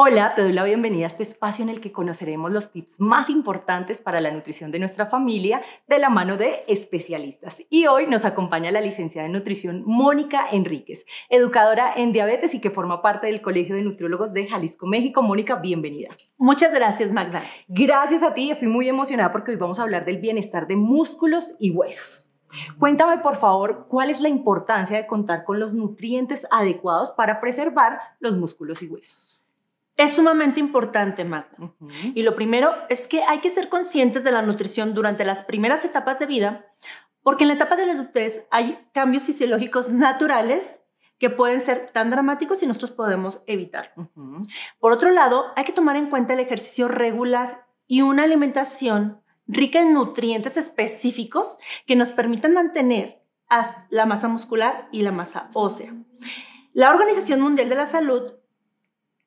Hola, te doy la bienvenida a este espacio en el que conoceremos los tips más importantes para la nutrición de nuestra familia de la mano de especialistas. Y hoy nos acompaña la licenciada en nutrición Mónica Enríquez, educadora en diabetes y que forma parte del Colegio de Nutriólogos de Jalisco, México. Mónica, bienvenida. Muchas gracias, Magda. Gracias a ti, estoy muy emocionada porque hoy vamos a hablar del bienestar de músculos y huesos. Cuéntame, por favor, cuál es la importancia de contar con los nutrientes adecuados para preservar los músculos y huesos. Es sumamente importante, Magda. Y lo primero es que hay que ser conscientes de la nutrición durante las primeras etapas de vida, porque en la etapa de la adultez hay cambios fisiológicos naturales que pueden ser tan dramáticos y nosotros podemos evitar. Por otro lado, hay que tomar en cuenta el ejercicio regular y una alimentación rica en nutrientes específicos que nos permitan mantener la masa muscular y la masa ósea. La Organización Mundial de la Salud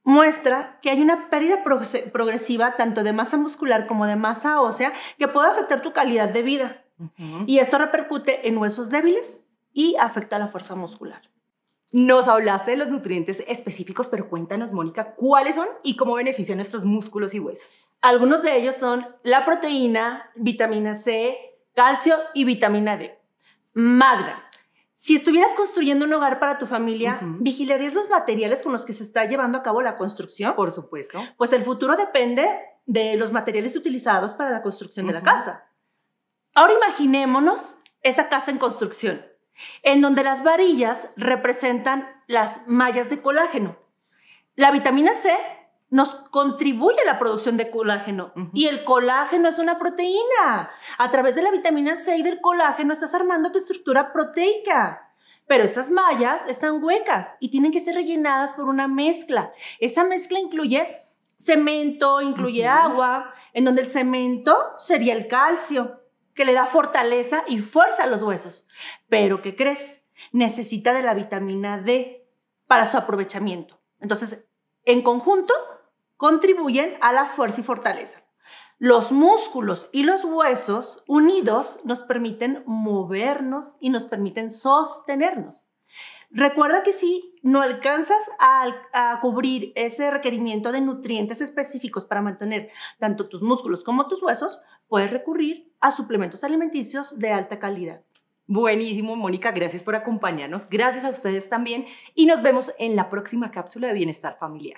muestra que hay una pérdida progresiva tanto de masa muscular como de masa ósea que puede afectar tu calidad de vida. Y esto repercute en huesos débiles y afecta la fuerza muscular. Nos hablaste de los nutrientes específicos, pero cuéntanos, Mónica, cuáles son y cómo benefician nuestros músculos y huesos. Algunos de ellos son la proteína, vitamina C, calcio y vitamina D. Magda, si estuvieras construyendo un hogar para tu familia, ¿vigilarías los materiales con los que se está llevando a cabo la construcción? Por supuesto. Pues el futuro depende de los materiales utilizados para la construcción de la casa. Ahora imaginémonos esa casa en construcción, en donde las varillas representan las mallas de colágeno. La vitamina C nos contribuye a la producción de colágeno. Y el colágeno es una proteína. A través de la vitamina C y del colágeno estás armando tu estructura proteica. Pero esas mallas están huecas y tienen que ser rellenadas por una mezcla. Esa mezcla incluye cemento, incluye agua, en donde el cemento sería el calcio, que le da fortaleza y fuerza a los huesos. Pero, ¿qué crees? Necesita de la vitamina D para su aprovechamiento. Entonces, en conjunto, contribuyen a la fuerza y fortaleza. Los músculos y los huesos unidos nos permiten movernos y nos permiten sostenernos. Recuerda que si no alcanzas a, cubrir ese requerimiento de nutrientes específicos para mantener tanto tus músculos como tus huesos, puedes recurrir a suplementos alimenticios de alta calidad. Buenísimo, Mónica, gracias por acompañarnos. Gracias a ustedes también y nos vemos en la próxima cápsula de bienestar familiar.